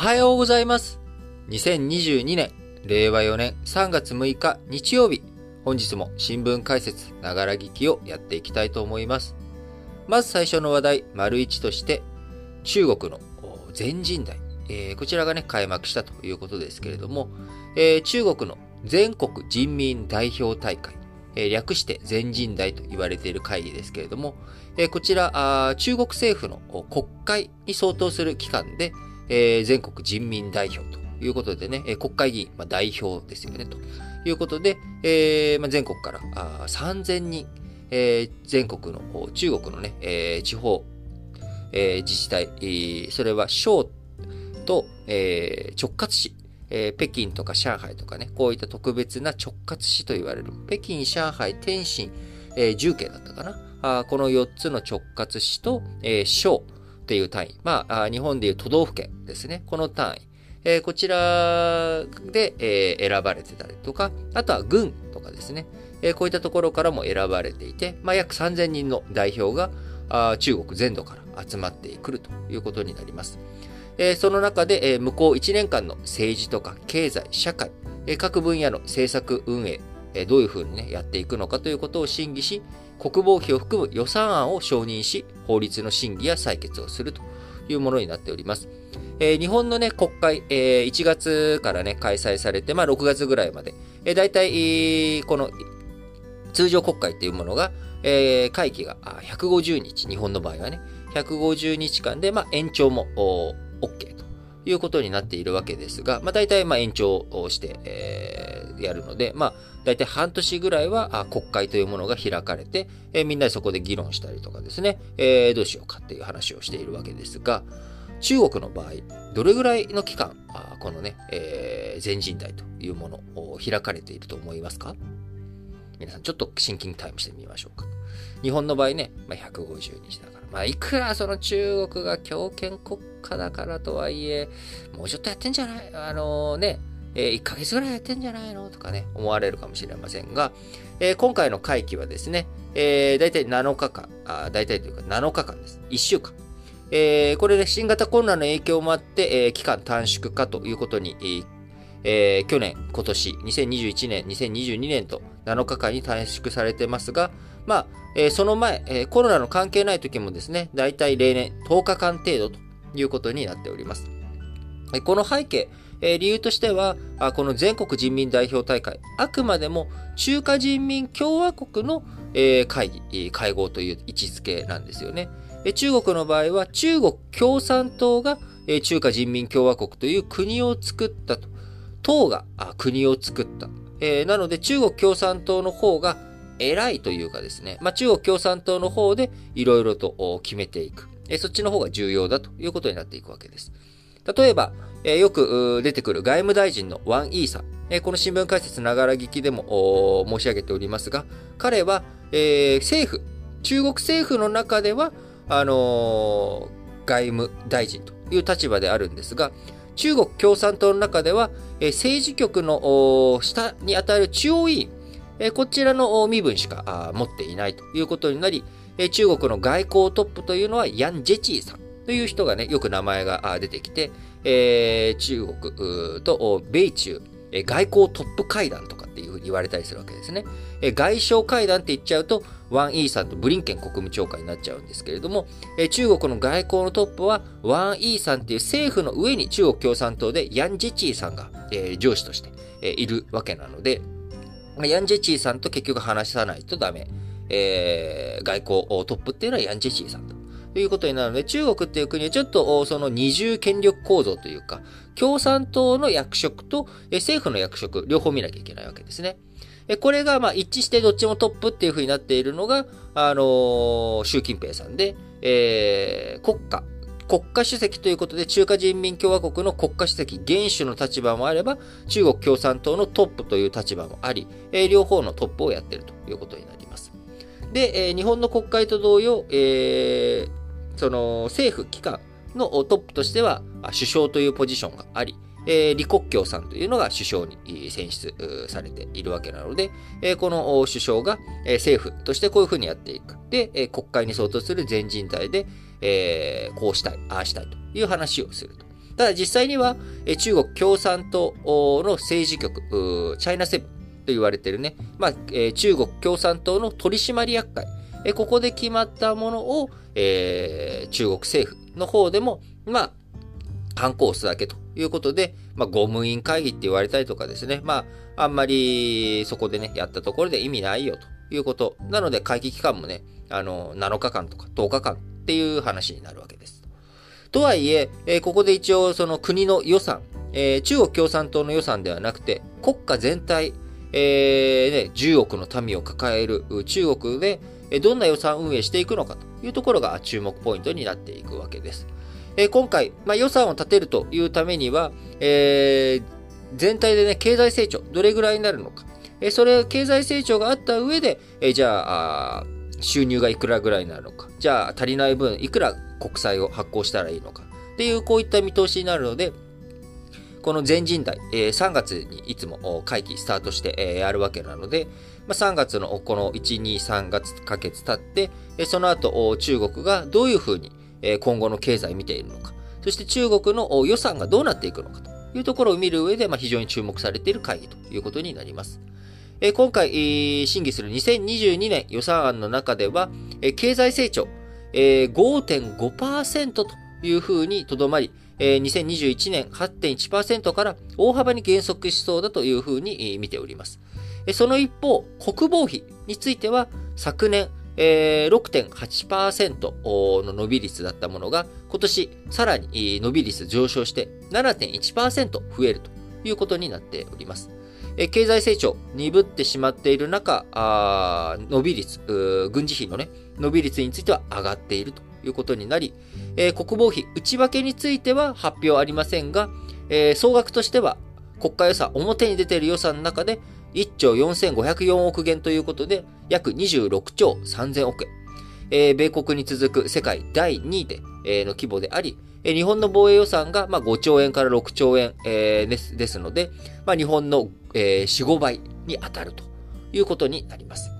はようございます。2022年、令和4年3月6日日曜日、本日も新聞解説、ながら聞きをやっていきたいと思います。まず最初の話題、丸1として、中国の全人代、えー、こちらがね、開幕したということですけれども、えー、中国の全国人民代表大会、えー、略して全人代と言われている会議ですけれども、えこちらあ中国政府の国会に相当する機関で、えー、全国人民代表ということでね、国会議員、まあ、代表ですよね、ということで、えーまあ、全国からあ3000人、えー、全国の中国のね、えー、地方、えー、自治体、えー、それは省と、えー、直轄市、えー、北京とか上海とかね、こういった特別な直轄市と言われる、北京、上海、天津、えー、重慶だったかな。あこの4つの直轄市と、えー、省、っていう単位。まあ、日本でいう都道府県ですね。この単位。えー、こちらで、えー、選ばれてたりとか、あとは軍とかですね。えー、こういったところからも選ばれていて、まあ、約3000人の代表があ中国全土から集まってくるということになります。えー、その中で、えー、向こう1年間の政治とか経済、社会、えー、各分野の政策運営、えー、どういうふうにね、やっていくのかということを審議し、国防費を含む予算案を承認し、法律の審議や採決をするというものになっております。えー、日本のね、国会、えー、1月からね、開催されて、まあ、6月ぐらいまで、えー、大体、この、通常国会っていうものが、えー、会期が150日、日本の場合はね、150日間で、まあ、延長も OK と。いうことになっているわけですが、まあ、大体、まあ、延長をして、えー、やるので、まあ、大体半年ぐらいは国会というものが開かれて、えみんなそこで議論したりとかですね、えー、どうしようかっていう話をしているわけですが、中国の場合、どれぐらいの期間、あこのね、えー、全人代というものを開かれていると思いますか？皆さんちょっとシンキングタイムしてみましょうか。日本の場合ね、まあ、150日だから。まあ、いくらその中国が強権国家だからとはいえ、もうちょっとやってんじゃない？あのー、ね、えー、1ヶ月ぐらいやってんじゃないの？とかね、思われるかもしれませんが、えー、今回の会期はですね、えー、大体7日間、あ大体というか7日間です。1週間。えー、これで、新型コロナの影響もあって、えー、期間短縮化ということに、えー、去年、今年、2021年、2022年と7日間に短縮されてますが、まあ、えー、その前、えー、コロナの関係ない時もですね、大体例年10日間程度ということになっております。この背景、理由としては、この全国人民代表大会、あくまでも中華人民共和国の、会議、会合という位置づけなんですよね。中国の場合は中国共産党が、中華人民共和国という国を作ったと。党が国を作った。なので中国共産党の方が偉いというかですね、まあ、中国共産党の方でいろいろと決めていく。え、そっちの方が重要だということになっていくわけです。例えば、え、よく出てくる外務大臣のワン・イーさん。え、この新聞解説ながら聞きでも申し上げておりますが、彼は、え、政府、中国政府の中では、あの外務大臣という立場であるんですが、中国共産党の中では、え政治局の下にあたる中央委員、えこちらの身分しか持っていないということになり、え中国の外交トップというのはヤン・ジェチーさん。という人がね、よく名前が出てきて、えー、中国と米中、え外交トップ会談とかっていうふうに言われたりするわけですね。え外相会談って言っちゃうと、ワン・イーさんとブリンケン国務長官になっちゃうんですけれども、え中国の外交のトップは、ワン・イーさんっていう政府の上に中国共産党でヤン・ジェチーさんがえ、上司として、えいるわけなので、ヤン・ジェチーさんと結局話さないとダメ。えー、外交トップっていうのはヤン・ジェチーさんと。ということになるので、中国っていう国はちょっとその二重権力構造というか、共産党の役職と政府の役職、両方見なきゃいけないわけですね。これがまあ一致してどっちもトップっていう風になっているのが、あのー、習近平さんで、えー、国家、国家主席ということで、中華人民共和国の国家主席、元首の立場もあれば、中国共産党のトップという立場もあり、え、両方のトップをやっているということになります。で、えー、日本の国会と同様、えー、その政府機関のトップとしては首相というポジションがあり、えー、李克強さんというのが首相に選出されているわけなので、えー、この首相が、え、政府としてこういうふうにやっていく。で、え、国会に相当する全人代で、えー、こうしたい、ああしたいという話をすると。ただ実際には、え中国共産党の政治局、チャイナセブン言われてるね、まあ、え中国共産党の取締役会、えここで決まったものを、えー、中国政府の方でも、まあ、反抗すだけということで、まあ、ゴム員会議って言われたりとかですね、まあ、あんまりそこでね、やったところで意味ないよということ。なので、会期期間もね、あの、7日間とか10日間っていう話になるわけです。とはいえ、えー、ここで一応その国の予算、えー、中国共産党の予算ではなくて、国家全体、えーね、10億の民を抱える中国で、どんな予算運営していくのかというところが注目ポイントになっていくわけです。え今回、まあ、予算を立てるというためには、えー、全体でね、経済成長、どれぐらいになるのか。えそれ、経済成長があった上で、えじゃあ収入がいくらぐらいになるのか。じゃあ、足りない分、いくら国債を発行したらいいのか。っていう、こういった見通しになるので、この全人代、え3月にいつも会期スタートして、えやるわけなので、ま3月のこの1、2、3月か月経って、えその後、中国がどういうふうに今後の経済を見ているのか、そして中国の予算がどうなっていくのかというところを見る上で、ま非常に注目されている会議ということになります。今回、審議する2022年予算案の中では、経済成長5.5%とというふうにとどまり、2021年8.1%から大幅に減速しそうだというふうに見ております。その一方、国防費については昨年6.8%の伸び率だったものが今年さらに伸び率上昇して7.1%増えるということになっております。経済成長鈍ってしまっている中、伸び率、軍事費のね、伸び率については上がっているということになり、国防費内訳については発表ありませんが、総額としては国家予算、表に出ている予算の中で1兆4504億元ということで、約26兆3000億円。えー、米国に続く世界第2位で、えー、の規模であり、えー、日本の防衛予算が、まあ、5兆円から6兆円、えー、ですですので、まあ、日本の、えー、4、5倍に当たるということになります。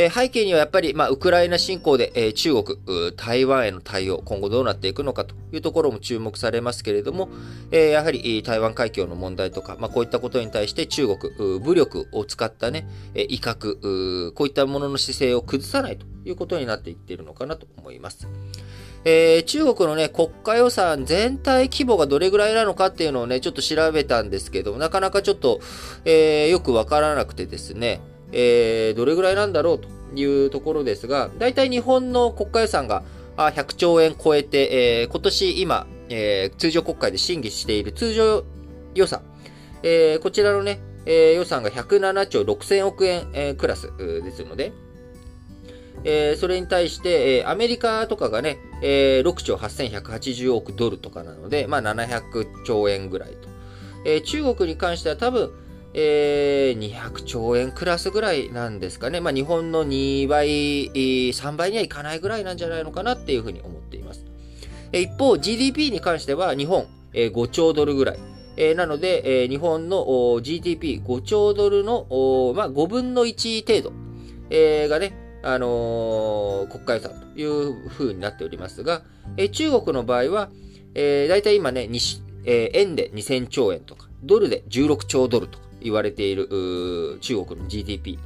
え背景にはやっぱり、まあ、ウクライナ侵攻で、え中国、台湾への対応、今後どうなっていくのかというところも注目されますけれども、えやはり台湾海峡の問題とか、まあ、こういったことに対して中国、武力を使ったね、威嚇、こういったものの姿勢を崩さないということになっていっているのかなと思います。えー、中国のね、国家予算全体規模がどれぐらいなのかっていうのをね、ちょっと調べたんですけど、なかなかちょっと、えー、よくわからなくてですね、えー、どれぐらいなんだろうというところですが、大体日本の国家予算が100兆円超えて、えー、今年今、えー、通常国会で審議している通常予算、えー、こちらのね、えー、予算が107兆6000億円、えー、クラスですので、えー、それに対して、えー、アメリカとかがね、えー、6兆8180億ドルとかなので、まあ700兆円ぐらいと。えー、中国に関しては多分、えー、200兆円クラスぐらいなんですかね。まあ、日本の2倍、3倍にはいかないぐらいなんじゃないのかなっていうふうに思っています。一方、GDP に関しては日本、えー、5兆ドルぐらい。えー、なので、えー、日本の GDP5 兆ドルの、まあ、5分の1程度、えー、がね、あのー、国家予算というふうになっておりますが、えー、中国の場合は、えー、大体今ね、えー、円で2000兆円とか、ドルで16兆ドルとか、言われている中国の GDP。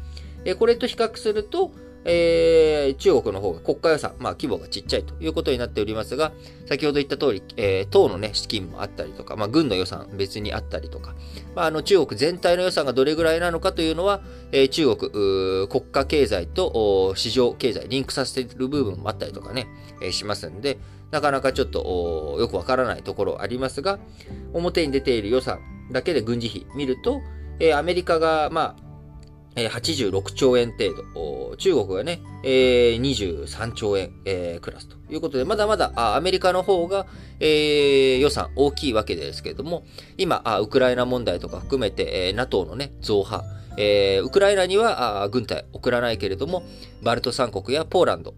これと比較すると、えー、中国の方が国家予算、まあ規模がちっちゃいということになっておりますが、先ほど言った通り、えー、党のね、資金もあったりとか、まあ軍の予算別にあったりとか、まああの中国全体の予算がどれぐらいなのかというのは、えー、中国、国家経済と市場経済、リンクさせている部分もあったりとかね、えー、しますんで、なかなかちょっとよくわからないところありますが、表に出ている予算だけで軍事費見ると、えアメリカが、まあ、86兆円程度、中国がね、え23兆円、えクラスということで、まだまだアメリカの方が、え予算大きいわけですけれども、今、ウクライナ問題とか含めて、え NATO のね、増派、えー、ウクライナには軍隊送らないけれども、バルト三国やポーランド、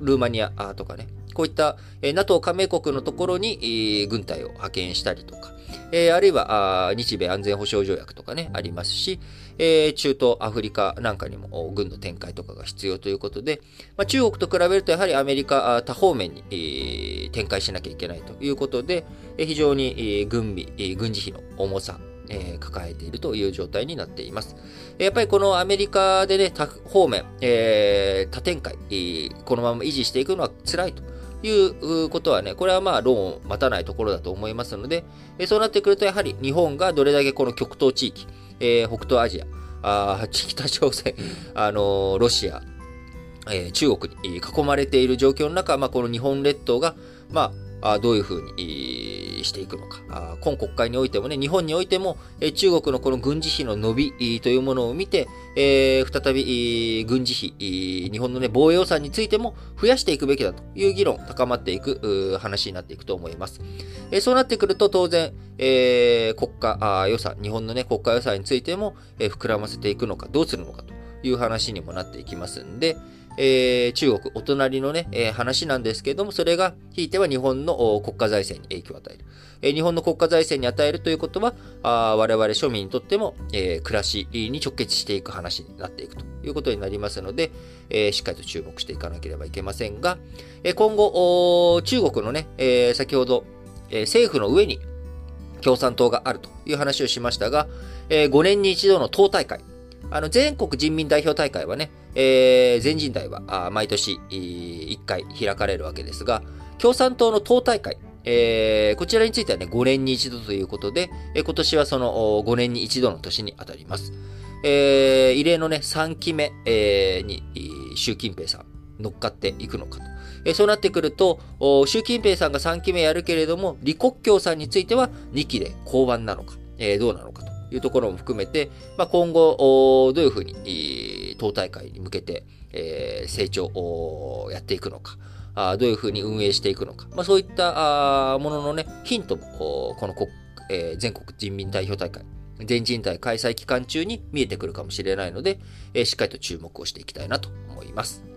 ルーマニアとかね、こういった、え NATO 加盟国のところに、軍隊を派遣したりとか、えー、あるいはあ日米安全保障条約とかね、ありますし、えー、中東、アフリカなんかにも軍の展開とかが必要ということで、まあ、中国と比べるとやはりアメリカ多方面に、えー、展開しなきゃいけないということでえ、非常に軍備、軍事費の重さ、えー、抱えているという状態になっています。やっぱりこのアメリカでね、多方面、えー、多展開、このまま維持していくのは辛いということはね、これはまあ、ローンを待たないところだと思いますので、そうなってくると、やはり日本がどれだけこの極東地域、えー、北東アジア、あ北朝鮮、あのー、ロシア、えー、中国に囲まれている状況の中、まあ、この日本列島が、まあ、どういうふうにしていくのか。今国会においてもね、日本においても、中国のこの軍事費の伸びというものを見て、えー、再び軍事費、日本のね、防衛予算についても増やしていくべきだという議論、高まっていく話になっていくと思います。えそうなってくると当然、えー、国家予算、日本のね、国家予算についても、え膨らませていくのか、どうするのかという話にもなっていきますんで、えー、中国、お隣のね、えー、話なんですけども、それが、ひいては日本の国家財政に影響を与える。えー、日本の国家財政に与えるということは、あ我々庶民にとっても、えー、暮らしに直結していく話になっていくということになりますので、えー、しっかりと注目していかなければいけませんが、えー、今後、中国のね、えー、先ほど、えー、政府の上に共産党があるという話をしましたが、えー、5年に一度の党大会、あの、全国人民代表大会はね、えー、全人代は毎年1回開かれるわけですが、共産党の党大会、えー、こちらについてはね、5年に一度ということで、えー、今年はその5年に一度の年に当たります。えー、異例のね、3期目、えー、に、習近平さん乗っかっていくのかと。えー、そうなってくると、習近平さんが3期目やるけれども、李克強さんについては2期で降板なのか、えー、どうなのかと。いうところも含めて、まあ、今後、どういうふうに、党大会に向けて、えー、成長をやっていくのか、あどういうふうに運営していくのか、まあ、そういったあもののね、ヒントも、この国、えー、全国人民代表大会、全人代開催期間中に見えてくるかもしれないので、えー、しっかりと注目をしていきたいなと思います。